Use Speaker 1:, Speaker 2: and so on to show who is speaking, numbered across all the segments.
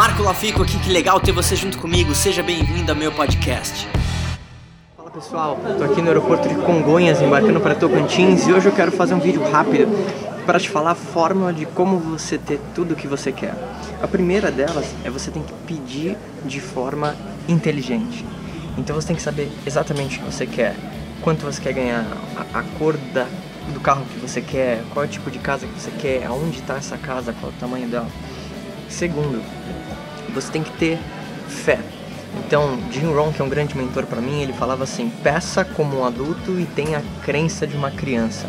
Speaker 1: Marco Lafico aqui, que legal ter você junto comigo. Seja bem-vindo ao meu podcast.
Speaker 2: Fala pessoal, estou aqui no aeroporto de Congonhas, embarcando para Tocantins e hoje eu quero fazer um vídeo rápido para te falar a fórmula de como você ter tudo o que você quer. A primeira delas é você tem que pedir de forma inteligente. Então você tem que saber exatamente o que você quer, quanto você quer ganhar, a, a cor da, do carro que você quer, qual é o tipo de casa que você quer, aonde está essa casa, qual é o tamanho dela. Segundo, você tem que ter fé. Então, Jim Rohn, que é um grande mentor para mim, ele falava assim: peça como um adulto e tenha a crença de uma criança.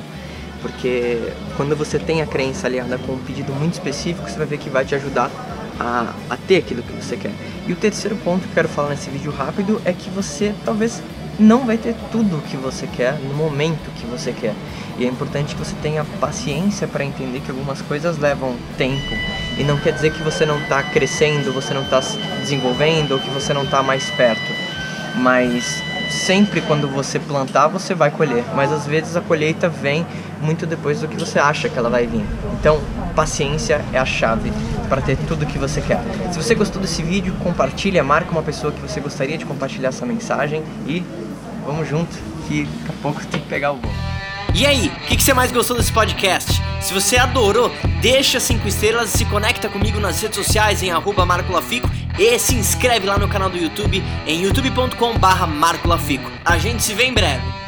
Speaker 2: Porque quando você tem a crença aliada com um pedido muito específico, você vai ver que vai te ajudar a, a ter aquilo que você quer. E o terceiro ponto que eu quero falar nesse vídeo rápido é que você talvez não vai ter tudo o que você quer no momento que você quer. E é importante que você tenha paciência para entender que algumas coisas levam tempo. E não quer dizer que você não está crescendo, você não está se desenvolvendo ou que você não está mais perto. Mas sempre quando você plantar, você vai colher. Mas às vezes a colheita vem muito depois do que você acha que ela vai vir. Então, paciência é a chave para ter tudo o que você quer. Se você gostou desse vídeo, compartilha, marca uma pessoa que você gostaria de compartilhar essa mensagem e vamos junto, que daqui a pouco tem que pegar o voo.
Speaker 1: E aí, o que, que, você mais gostou desse podcast? Se você adorou, deixa 5 estrelas e se conecta comigo nas redes sociais em arroba Marco Lafico e se inscreve lá no canal do YouTube em youtube.com barra Marco Lafico. A gente se vê em breve.